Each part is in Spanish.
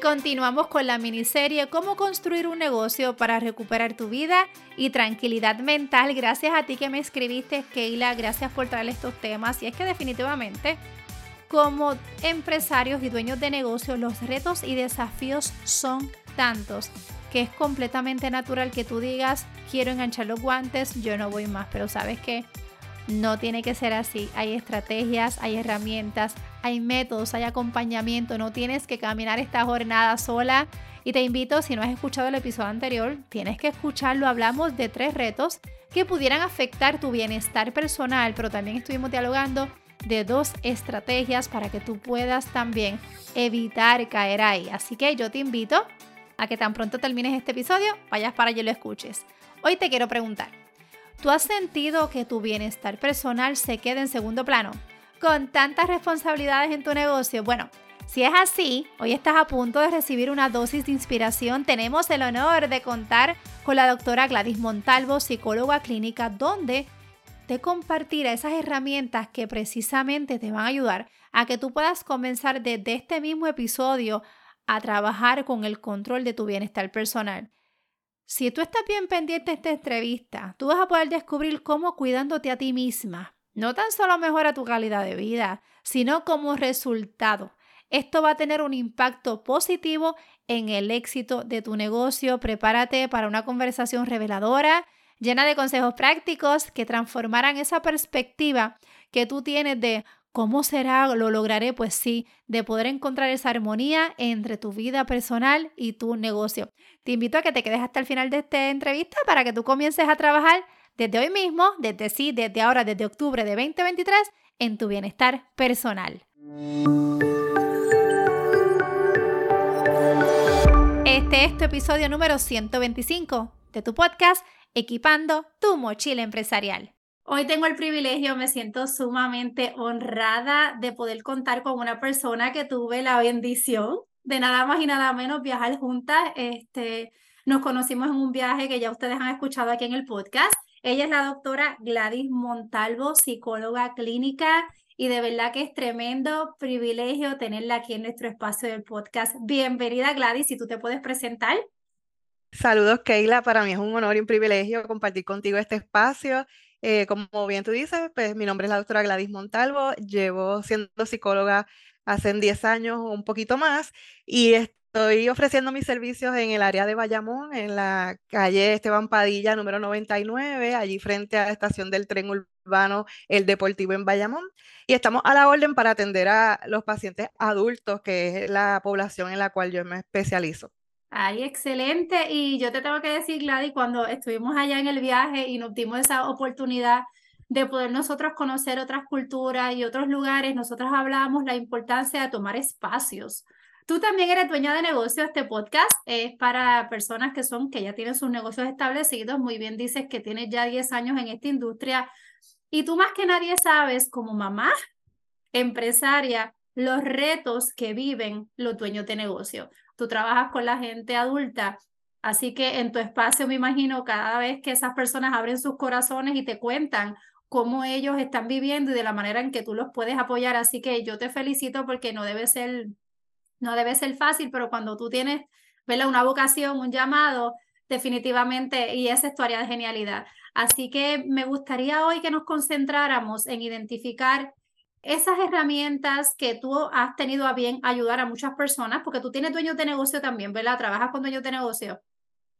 continuamos con la miniserie Cómo construir un negocio para recuperar tu vida y tranquilidad mental. Gracias a ti que me escribiste, Keila. Gracias por traer estos temas. Y es que definitivamente, como empresarios y dueños de negocios, los retos y desafíos son tantos que es completamente natural que tú digas, quiero enganchar los guantes, yo no voy más. Pero sabes que no tiene que ser así. Hay estrategias, hay herramientas, hay métodos, hay acompañamiento. No tienes que caminar esta jornada sola. Y te invito, si no has escuchado el episodio anterior, tienes que escucharlo. Hablamos de tres retos que pudieran afectar tu bienestar personal, pero también estuvimos dialogando de dos estrategias para que tú puedas también evitar caer ahí. Así que yo te invito a que tan pronto termines este episodio, vayas para allá y lo escuches. Hoy te quiero preguntar, ¿Tú has sentido que tu bienestar personal se queda en segundo plano con tantas responsabilidades en tu negocio? Bueno, si es así, hoy estás a punto de recibir una dosis de inspiración. Tenemos el honor de contar con la doctora Gladys Montalvo, psicóloga clínica, donde te compartirá esas herramientas que precisamente te van a ayudar a que tú puedas comenzar desde este mismo episodio a trabajar con el control de tu bienestar personal. Si tú estás bien pendiente de esta entrevista, tú vas a poder descubrir cómo cuidándote a ti misma, no tan solo mejora tu calidad de vida, sino como resultado. Esto va a tener un impacto positivo en el éxito de tu negocio. Prepárate para una conversación reveladora, llena de consejos prácticos que transformarán esa perspectiva que tú tienes de ¿Cómo será? ¿Lo lograré? Pues sí, de poder encontrar esa armonía entre tu vida personal y tu negocio. Te invito a que te quedes hasta el final de esta entrevista para que tú comiences a trabajar desde hoy mismo, desde sí, desde ahora, desde octubre de 2023, en tu bienestar personal. Este es tu episodio número 125 de tu podcast Equipando tu mochila empresarial. Hoy tengo el privilegio, me siento sumamente honrada de poder contar con una persona que tuve la bendición de nada más y nada menos viajar juntas. Este, nos conocimos en un viaje que ya ustedes han escuchado aquí en el podcast. Ella es la doctora Gladys Montalvo, psicóloga clínica, y de verdad que es tremendo privilegio tenerla aquí en nuestro espacio del podcast. Bienvenida Gladys, si tú te puedes presentar. Saludos Keila, para mí es un honor y un privilegio compartir contigo este espacio eh, como bien tú dices, pues mi nombre es la doctora Gladys Montalvo, llevo siendo psicóloga hace 10 años o un poquito más y estoy ofreciendo mis servicios en el área de Bayamón, en la calle Esteban Padilla número 99, allí frente a la estación del tren urbano El Deportivo en Bayamón. Y estamos a la orden para atender a los pacientes adultos, que es la población en la cual yo me especializo. Ay, excelente. Y yo te tengo que decir, Gladys, cuando estuvimos allá en el viaje y nos dimos esa oportunidad de poder nosotros conocer otras culturas y otros lugares, nosotros hablábamos la importancia de tomar espacios. Tú también eres dueña de negocio. Este podcast es para personas que son, que ya tienen sus negocios establecidos. Muy bien dices que tienes ya 10 años en esta industria. Y tú más que nadie sabes, como mamá empresaria, los retos que viven los dueños de negocio tú trabajas con la gente adulta, así que en tu espacio me imagino cada vez que esas personas abren sus corazones y te cuentan cómo ellos están viviendo y de la manera en que tú los puedes apoyar, así que yo te felicito porque no debe ser no debe ser fácil, pero cuando tú tienes una vocación, un llamado, definitivamente, y esa es tu área de genialidad. Así que me gustaría hoy que nos concentráramos en identificar esas herramientas que tú has tenido a bien ayudar a muchas personas, porque tú tienes dueños de negocio también, ¿verdad? ¿Trabajas con dueños de negocio?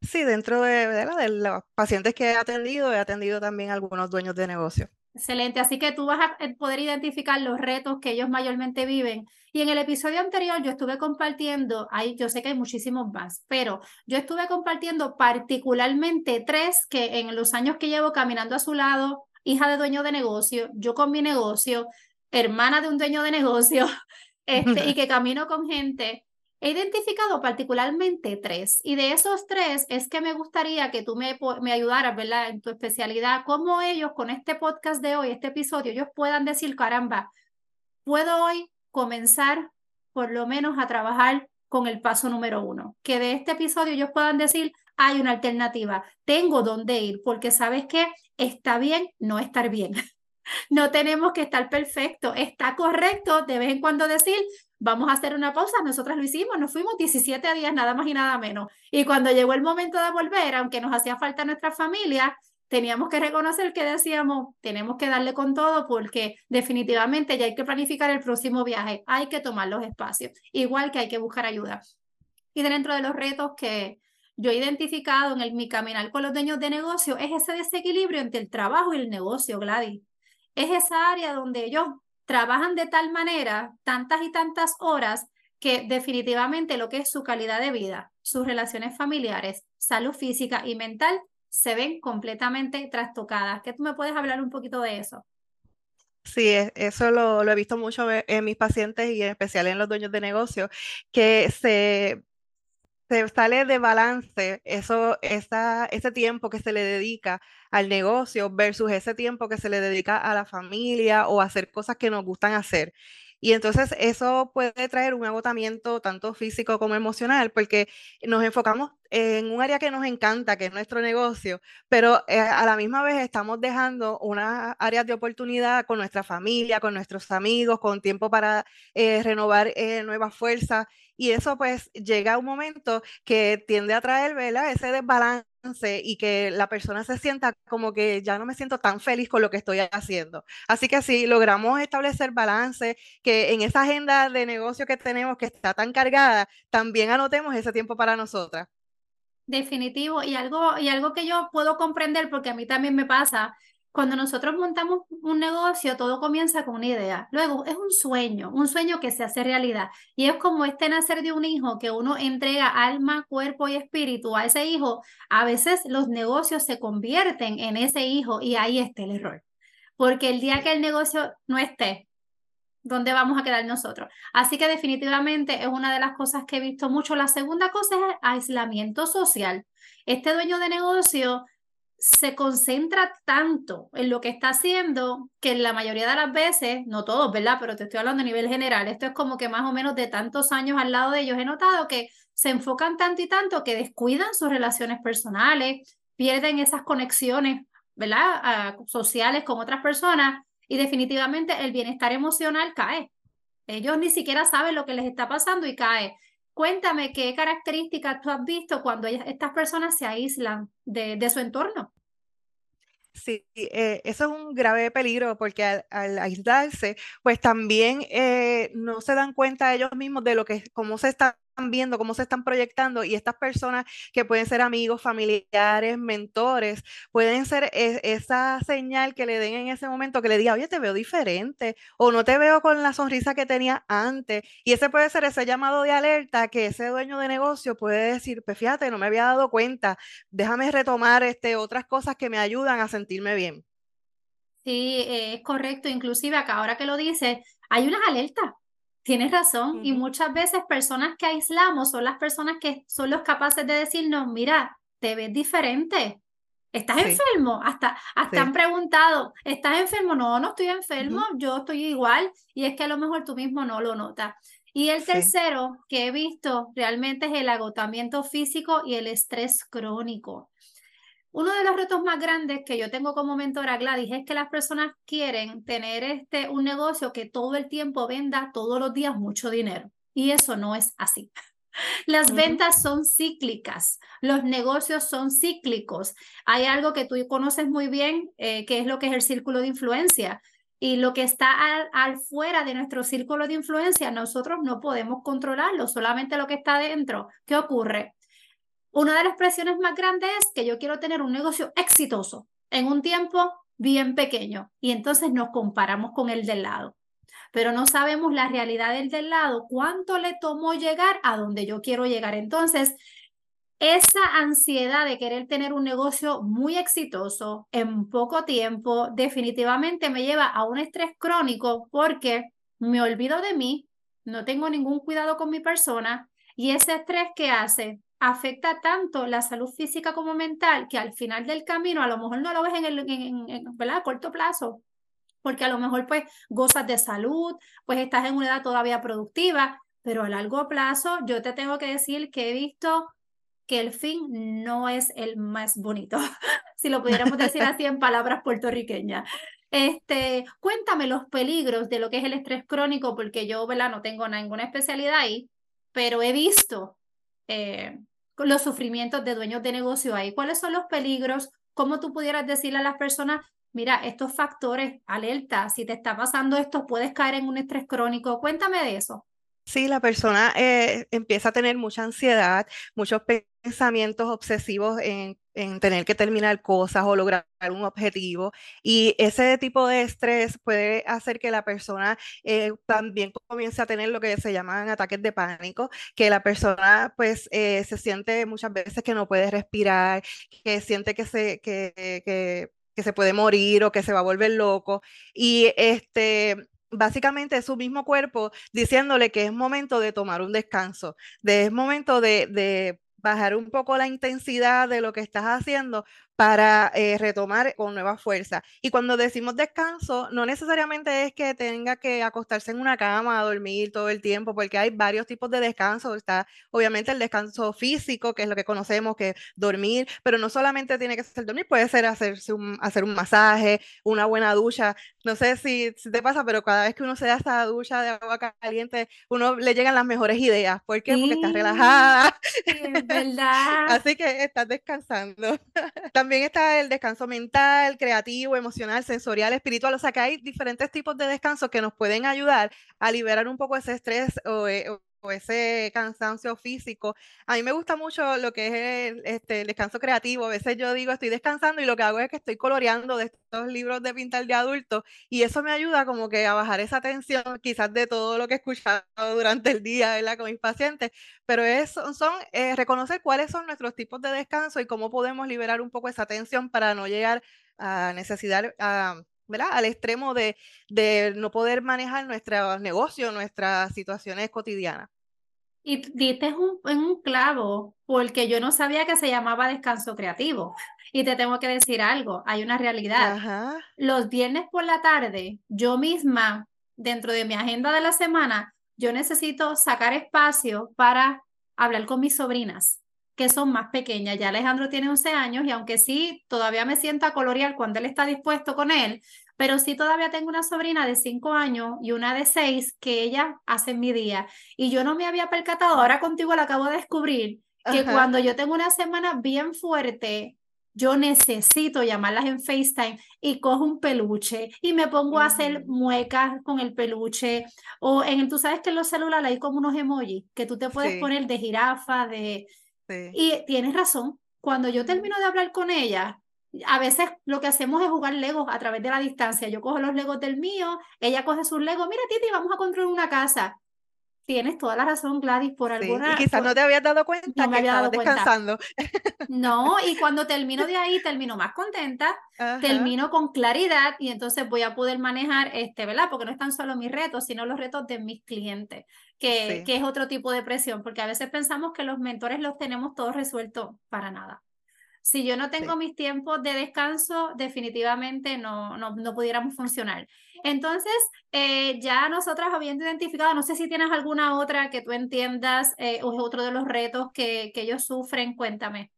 Sí, dentro de, de los pacientes que he atendido, he atendido también algunos dueños de negocio. Excelente, así que tú vas a eh, poder identificar los retos que ellos mayormente viven. Y en el episodio anterior yo estuve compartiendo, ahí yo sé que hay muchísimos más, pero yo estuve compartiendo particularmente tres que en los años que llevo caminando a su lado, hija de dueño de negocio, yo con mi negocio, hermana de un dueño de negocio este, y que camino con gente, he identificado particularmente tres. Y de esos tres es que me gustaría que tú me, me ayudaras, ¿verdad? En tu especialidad, cómo ellos con este podcast de hoy, este episodio, ellos puedan decir, caramba, puedo hoy comenzar por lo menos a trabajar con el paso número uno. Que de este episodio ellos puedan decir, hay una alternativa, tengo dónde ir, porque sabes que está bien no estar bien. No tenemos que estar perfecto. Está correcto de vez en cuando decir, vamos a hacer una pausa. Nosotras lo hicimos, nos fuimos 17 días, nada más y nada menos. Y cuando llegó el momento de volver, aunque nos hacía falta nuestra familia, teníamos que reconocer que decíamos, tenemos que darle con todo porque definitivamente ya hay que planificar el próximo viaje, hay que tomar los espacios, igual que hay que buscar ayuda. Y dentro de los retos que yo he identificado en el, mi caminar con los dueños de negocio es ese desequilibrio entre el trabajo y el negocio, Gladys. Es esa área donde ellos trabajan de tal manera, tantas y tantas horas, que definitivamente lo que es su calidad de vida, sus relaciones familiares, salud física y mental se ven completamente trastocadas. ¿Qué tú me puedes hablar un poquito de eso? Sí, eso lo, lo, he visto mucho en mis pacientes y en especial en los dueños de negocio, que se, se sale de balance eso, esa, ese tiempo que se le dedica al negocio versus ese tiempo que se le dedica a la familia o a hacer cosas que nos gustan hacer. Y entonces eso puede traer un agotamiento tanto físico como emocional, porque nos enfocamos en un área que nos encanta, que es nuestro negocio, pero eh, a la misma vez estamos dejando unas áreas de oportunidad con nuestra familia, con nuestros amigos, con tiempo para eh, renovar eh, nuevas fuerzas. Y eso pues llega a un momento que tiende a traer, ¿verdad? Ese desbalance y que la persona se sienta como que ya no me siento tan feliz con lo que estoy haciendo. Así que si logramos establecer balance, que en esa agenda de negocio que tenemos que está tan cargada, también anotemos ese tiempo para nosotras. Definitivo, y algo, y algo que yo puedo comprender, porque a mí también me pasa, cuando nosotros montamos un negocio, todo comienza con una idea. Luego es un sueño, un sueño que se hace realidad. Y es como este nacer de un hijo que uno entrega alma, cuerpo y espíritu a ese hijo. A veces los negocios se convierten en ese hijo y ahí está el error. Porque el día que el negocio no esté, ¿dónde vamos a quedar nosotros? Así que definitivamente es una de las cosas que he visto mucho. La segunda cosa es aislamiento social. Este dueño de negocio se concentra tanto en lo que está haciendo que la mayoría de las veces, no todos, ¿verdad? Pero te estoy hablando a nivel general, esto es como que más o menos de tantos años al lado de ellos he notado que se enfocan tanto y tanto que descuidan sus relaciones personales, pierden esas conexiones, ¿verdad? Ah, sociales con otras personas y definitivamente el bienestar emocional cae. Ellos ni siquiera saben lo que les está pasando y cae. Cuéntame qué características tú has visto cuando estas personas se aíslan de, su entorno. Sí, eh, eso es un grave peligro porque al, aislarse, pues también eh, no se dan cuenta ellos mismos de lo que, cómo se está viendo, cómo se están proyectando y estas personas que pueden ser amigos, familiares, mentores, pueden ser e, esa señal que le den en ese momento que le diga, oye, te veo diferente o no te veo con la sonrisa que tenía antes. Y ese puede ser ese llamado de alerta que ese dueño de negocio puede decir, pues fíjate, no me había dado cuenta, déjame retomar este, otras cosas que me ayudan a sentirme bien. Sí, es correcto. Inclusive acá ahora que lo dice, hay unas alertas Tienes razón. Y muchas veces personas que aislamos son las personas que son los capaces de decirnos, mira, te ves diferente. ¿Estás enfermo? Hasta, hasta han preguntado, ¿estás enfermo? No, no estoy enfermo, yo estoy igual. Y es que a lo mejor tú mismo no lo notas. Y el tercero que he visto realmente es el agotamiento físico y el estrés crónico. Uno de los retos más grandes que yo tengo como mentora, Gladys, es que las personas quieren tener este, un negocio que todo el tiempo venda todos los días mucho dinero. Y eso no es así. Las ventas son cíclicas, los negocios son cíclicos. Hay algo que tú conoces muy bien, eh, que es lo que es el círculo de influencia. Y lo que está al, al, fuera de nuestro círculo de influencia, nosotros no podemos controlarlo, solamente lo que está dentro. ¿Qué ocurre? Una de las presiones más grandes es que yo quiero tener un negocio exitoso en un tiempo bien pequeño y entonces nos comparamos con el del lado. Pero no sabemos la realidad del del lado, cuánto le tomó llegar a donde yo quiero llegar. Entonces, esa ansiedad de querer tener un negocio muy exitoso en poco tiempo definitivamente me lleva a un estrés crónico porque me olvido de mí, no tengo ningún cuidado con mi persona y ese estrés que hace afecta tanto la salud física como mental que al final del camino a lo mejor no lo ves en el en, ¿verdad? corto plazo, porque a lo mejor pues gozas de salud, pues estás en una edad todavía productiva, pero a largo plazo yo te tengo que decir que he visto que el fin no es el más bonito, si lo pudiéramos decir así en palabras puertorriqueñas. Este, cuéntame los peligros de lo que es el estrés crónico, porque yo, ¿verdad? No tengo ninguna especialidad ahí, pero he visto eh, los sufrimientos de dueños de negocio ahí. ¿Cuáles son los peligros? ¿Cómo tú pudieras decirle a las personas, mira, estos factores, alerta, si te está pasando esto, puedes caer en un estrés crónico? Cuéntame de eso. Sí, la persona eh, empieza a tener mucha ansiedad, muchos pensamientos obsesivos en, tener que terminar cosas o lograr un objetivo. Y ese tipo de estrés puede hacer que la persona eh, también comience a tener lo que se llaman ataques de pánico, que la persona pues eh, se siente muchas veces que no puede respirar, que siente que se, que, que, que se puede morir o que se va a volver loco. Y este básicamente es su mismo cuerpo diciéndole que es momento de tomar un descanso, de es momento de, de bajar un poco la intensidad de lo que estás haciendo para eh, retomar con nueva fuerza. Y cuando decimos descanso, no necesariamente es que tenga que acostarse en una cama a dormir todo el tiempo, porque hay varios tipos de descanso. Está obviamente el descanso físico, que es lo que conocemos, que es dormir, pero no solamente tiene que ser dormir, puede ser hacerse un, hacer un masaje, una buena ducha. No sé si, te pasa, pero cada vez que uno se da esa ducha de agua caliente, uno le llegan las mejores ideas. ¿Por qué? Porque estás relajada. es verdad. Así que estás descansando. También está el descanso mental, creativo, emocional, sensorial, espiritual. O sea que hay diferentes tipos de descanso que nos pueden ayudar a liberar un poco ese estrés o, eh, o ese cansancio físico. A mí me gusta mucho lo que es el, este, descanso creativo. A veces yo digo, estoy descansando y lo que hago es que estoy coloreando de estos libros de pintar de adultos y eso me ayuda como que a bajar esa tensión quizás de todo lo que he escuchado durante el día ¿verdad? con mis pacientes, pero es, son eh, reconocer cuáles son nuestros tipos de descanso y cómo podemos liberar un poco esa tensión para no llegar a necesidad, a ¿verdad? Al extremo de, de no poder manejar nuestro negocio, nuestras situaciones cotidianas. Y diste un, en un clavo, porque yo no sabía que se llamaba descanso creativo. Y te tengo que decir algo, hay una realidad. Los viernes por la tarde, yo misma, dentro de mi agenda de la semana, yo necesito sacar espacio para hablar con mis sobrinas que son más pequeñas. Ya Alejandro tiene 11 años y aunque sí, todavía me sienta colorear cuando él está dispuesto con él, pero sí todavía tengo una sobrina de 5 años y una de 6 que ella hace en mi día. Y yo no me había percatado, ahora contigo lo acabo de descubrir, que cuando yo tengo una semana bien fuerte, yo necesito llamarlas en FaceTime y cojo un peluche y me pongo a hacer muecas con el peluche. O en tú sabes que en los celulares hay como unos emojis que tú te puedes poner de jirafa, de, y tienes razón, cuando yo termino de hablar con ella, a veces lo que hacemos es jugar Legos a través de la distancia. Yo cojo los Legos del mío, ella coge sus Legos, mira Titi, vamos a construir una casa. Tienes toda la razón, Gladys, por alguna... y quizás no te habías dado cuenta que estabas descansando. No, y cuando termino de ahí, termino más contenta, termino con claridad y entonces voy a poder manejar, este, ¿verdad? Porque no están solo mis retos, sino los retos de mis clientes, que, que es otro tipo de presión, porque a veces pensamos que los mentores los tenemos todos resueltos para nada. Si yo no tengo mis tiempos de descanso, definitivamente no, no, no pudiéramos funcionar. Entonces, eh, ya nosotras habiendo identificado, no sé si tienes alguna otra que tú entiendas eh, o otro de los retos que, que ellos sufren, cuéntame.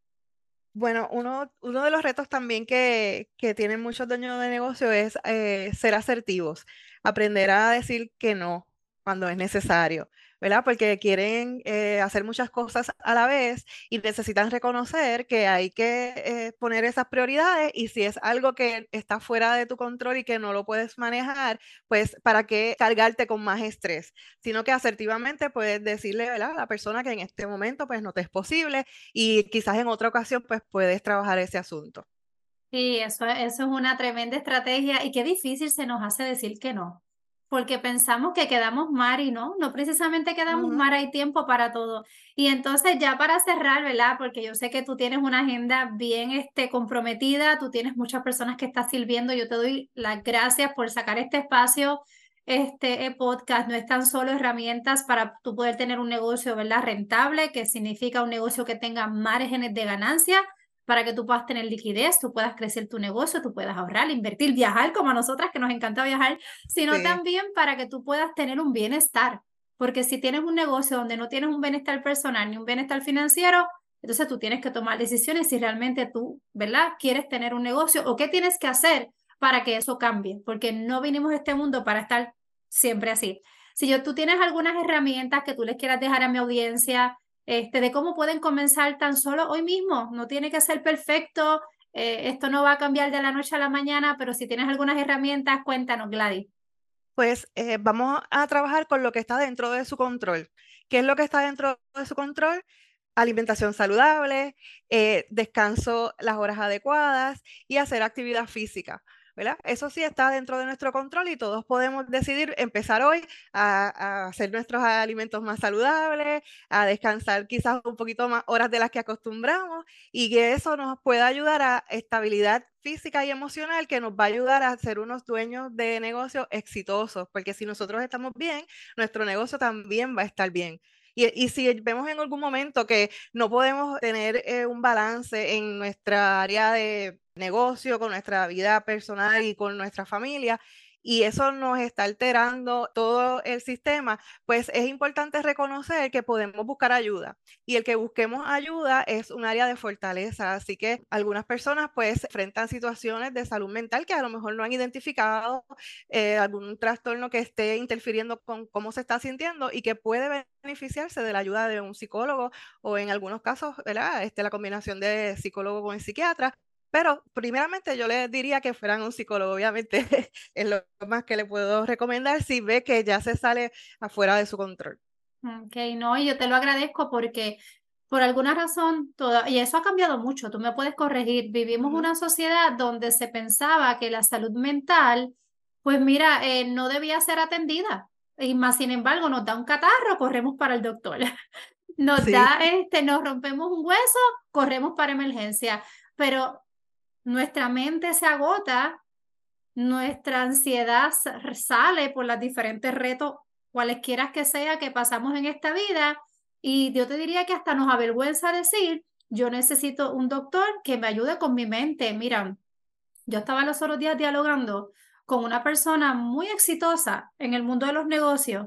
Bueno, uno, uno de los retos también que, que tienen muchos dueños de negocio es eh, ser asertivos, aprender a decir que no cuando es necesario. ¿Verdad? Porque quieren eh, hacer muchas cosas a la vez y necesitan reconocer que hay que eh, poner esas prioridades y si es algo que está fuera de tu control y que no lo puedes manejar, pues para qué cargarte con más estrés, sino que asertivamente puedes decirle, ¿verdad? A la persona que en este momento pues no te es posible y quizás en otra ocasión pues puedes trabajar ese asunto. Sí, eso, eso es una tremenda estrategia y qué difícil se nos hace decir que no porque pensamos que quedamos mal y no, no precisamente quedamos mal, hay tiempo para todo. Y entonces ya para cerrar, ¿verdad? Porque yo sé que tú tienes una agenda bien este, comprometida, tú tienes muchas personas que estás sirviendo, yo te doy las gracias por sacar este espacio. Este eh, podcast no es tan solo herramientas para tú poder tener un negocio, ¿verdad? Rentable, que significa un negocio que tenga márgenes de ganancia, para que tú puedas tener liquidez, tú puedas crecer tu negocio, tú puedas ahorrar, invertir, viajar como a nosotras que nos encanta viajar, sino también para que tú puedas tener un bienestar. Porque si tienes un negocio donde no tienes un bienestar personal ni un bienestar financiero, entonces tú tienes que tomar decisiones si realmente tú, ¿verdad? Quieres tener un negocio o qué tienes que hacer para que eso cambie, porque no vinimos a este mundo para estar siempre así. Si yo, tú tienes algunas herramientas que tú les quieras dejar a mi audiencia, este, de cómo pueden comenzar tan solo hoy mismo, no tiene que ser perfecto, eh, esto no va a cambiar de la noche a la mañana, pero si tienes algunas herramientas, cuéntanos, Gladys. Pues eh, vamos a trabajar con lo que está dentro de su control. ¿Qué es lo que está dentro de su control? alimentación saludable, eh, descanso las horas adecuadas y hacer actividad física. Eso sí está dentro de nuestro control y todos podemos decidir empezar hoy a, hacer nuestros alimentos más saludables, a descansar quizás un poquito más horas de las que acostumbramos y que eso nos pueda ayudar a estabilidad física y emocional que nos va a ayudar a ser unos dueños de negocios exitosos, porque si nosotros estamos bien, nuestro negocio también va a estar bien. Y, si vemos en algún momento que no podemos tener eh, un balance en nuestra área de negocio, con nuestra vida personal y con nuestra familia, y eso nos está alterando todo el sistema, pues es importante reconocer que podemos buscar ayuda. Y el que busquemos ayuda es un área de fortaleza. Así que algunas personas pues enfrentan situaciones de salud mental que a lo mejor no han identificado eh, algún trastorno que esté interfiriendo con cómo se está sintiendo y que puede beneficiarse de la ayuda de un psicólogo o en algunos casos, ¿verdad? Este, la combinación de psicólogo con psiquiatra pero primeramente yo le diría que fueran un psicólogo, obviamente es lo más que le puedo recomendar si ve que ya se sale afuera de su control. Ok, no, y yo te lo agradezco porque por alguna razón, toda, y eso ha cambiado mucho, tú me puedes corregir, vivimos una sociedad donde se pensaba que la salud mental, pues mira, eh, no debía ser atendida. Y más sin embargo, nos da un catarro, corremos para el doctor. Nos da, este, nos rompemos un hueso, corremos para emergencia. Pero nuestra mente se agota, nuestra ansiedad sale por los diferentes retos, cualesquiera que sea que pasamos en esta vida, y yo te diría que hasta nos avergüenza decir, yo necesito un doctor que me ayude con mi mente. Mira, yo estaba los otros días dialogando con una persona muy exitosa en el mundo de los negocios.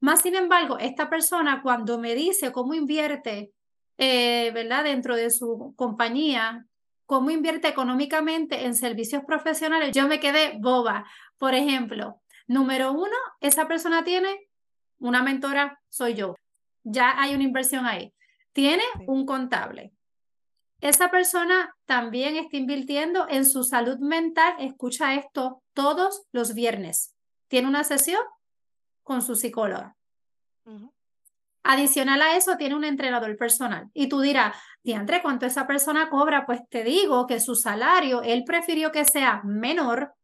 Más sin embargo, esta persona cuando me dice cómo invierte, eh, ¿verdad? Dentro de su compañía, cómo invierte económicamente en servicios profesionales, yo me quedé boba. Por ejemplo, número uno, esa persona tiene una mentora, soy yo. Ya hay una inversión ahí. Tiene un contable. Esa persona también está invirtiendo en su salud mental, escucha esto, todos los viernes. Tiene una sesión con su psicóloga. Adicional a eso, tiene un entrenador personal. Y tú dirás, diantre, ¿cuánto esa persona cobra? Pues te digo que su salario, él prefirió que sea menor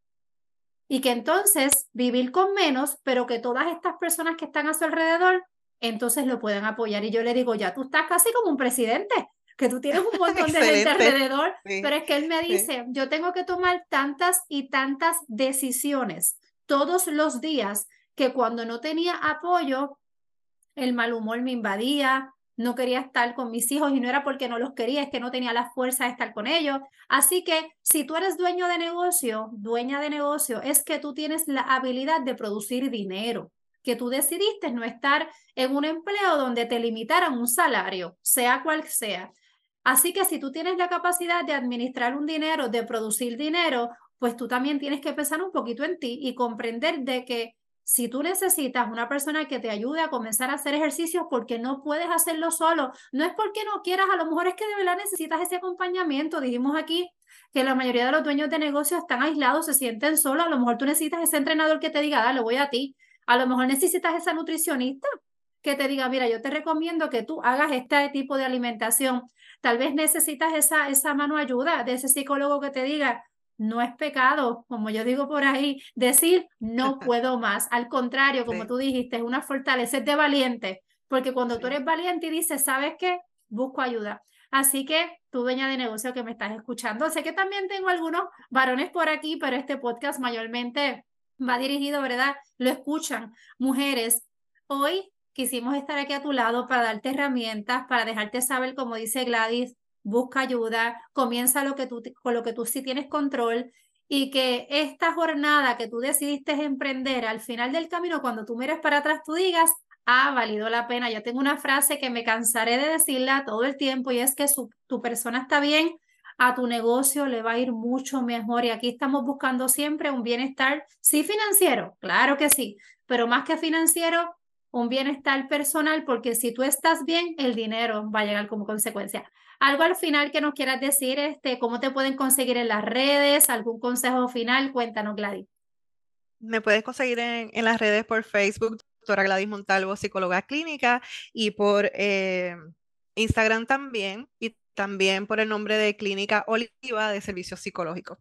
y que entonces vivir con menos, pero que todas estas personas que están a su alrededor, entonces lo pueden apoyar. Y yo le digo, ya tú estás casi como un presidente, que tú tienes un montón de gente alrededor, pero es que él me dice, yo tengo que tomar tantas y tantas decisiones todos los días que cuando no tenía apoyo, el mal humor me invadía, no quería estar con mis hijos y no era porque no los quería, es que no tenía la fuerza de estar con ellos. Así que si tú eres dueño de negocio, dueña de negocio, es que tú tienes la habilidad de producir dinero, que tú decidiste no estar en un empleo donde te limitaran un salario, sea cual sea. Así que si tú tienes la capacidad de administrar un dinero, de producir dinero, pues tú también tienes que pensar un poquito en ti y comprender de que si tú necesitas una persona que te ayude a comenzar a hacer ejercicios porque no puedes hacerlo solo, no es porque no quieras, a lo mejor es que de verdad necesitas ese acompañamiento. Dijimos aquí que la mayoría de los dueños de negocios están aislados, se sienten solos, a lo mejor tú necesitas ese entrenador que te diga, dale, voy a ti. A lo mejor necesitas esa nutricionista que te diga, mira, yo te recomiendo que tú hagas este tipo de alimentación. Tal vez necesitas esa, esa mano ayuda de ese psicólogo que te diga, no es pecado, como yo digo por ahí, decir no puedo más. Al contrario, como tú dijiste, es una fortaleza, de valiente, porque cuando tú eres valiente y dices, ¿sabes qué? Busco ayuda. Así que tú, dueña de negocio que me estás escuchando, sé que también tengo algunos varones por aquí, pero este podcast mayormente va dirigido, ¿verdad? Lo escuchan mujeres. Hoy quisimos estar aquí a tu lado para darte herramientas, para dejarte saber, como dice Gladys, busca ayuda, comienza lo que tú, con lo que tú sí tienes control y que esta jornada que tú decidiste emprender al final del camino, cuando tú mires para atrás, tú digas, ha valido la pena. Yo tengo una frase que me cansaré de decirla todo el tiempo y es que tu persona está bien, a tu negocio le va a ir mucho mejor. Y aquí estamos buscando siempre un bienestar, sí financiero, claro que sí, pero más que financiero, un bienestar personal, porque si tú estás bien, el dinero va a llegar como consecuencia. Algo al final que nos quieras decir, este, cómo te pueden conseguir en las redes, algún consejo final, cuéntanos, Gladys. Me puedes conseguir en, las redes por Facebook, doctora Gladys Montalvo, psicóloga clínica, y por eh, Instagram también, y también por el nombre de Clínica Oliva de Servicios Psicológicos.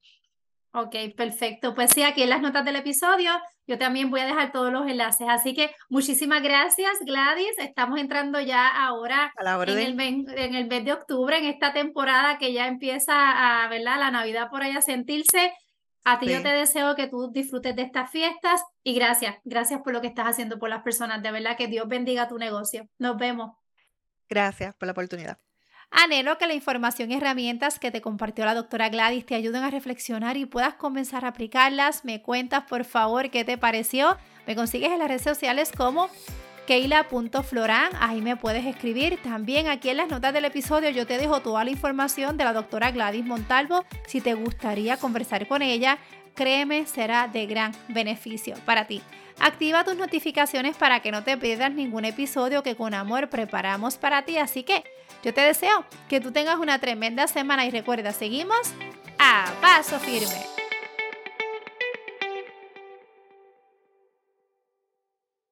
Ok, perfecto. Pues sí, aquí en las notas del episodio yo también voy a dejar todos los enlaces. Así que muchísimas gracias, Gladys. Estamos entrando ya ahora en el, mes, en el mes de octubre, en esta temporada que ya empieza a, ¿verdad? La Navidad por ahí a sentirse. A ti yo te deseo que tú disfrutes de estas fiestas y gracias, gracias por lo que estás haciendo por las personas. De verdad que Dios bendiga tu negocio. Nos vemos. Gracias por la oportunidad. Anhelo que la información y herramientas que te compartió la doctora Gladys te ayuden a reflexionar y puedas comenzar a aplicarlas. Me cuentas por favor qué te pareció. Me consigues en las redes sociales como keila.floran, ahí me puedes escribir. También aquí en las notas del episodio yo te dejo toda la información de la doctora Gladys Montalvo. Si te gustaría conversar con ella, créeme, será de gran beneficio para ti. Activa tus notificaciones para que no te pierdas ningún episodio que con amor preparamos para ti. Así que yo te deseo que tú tengas una tremenda semana y recuerda, seguimos a paso firme.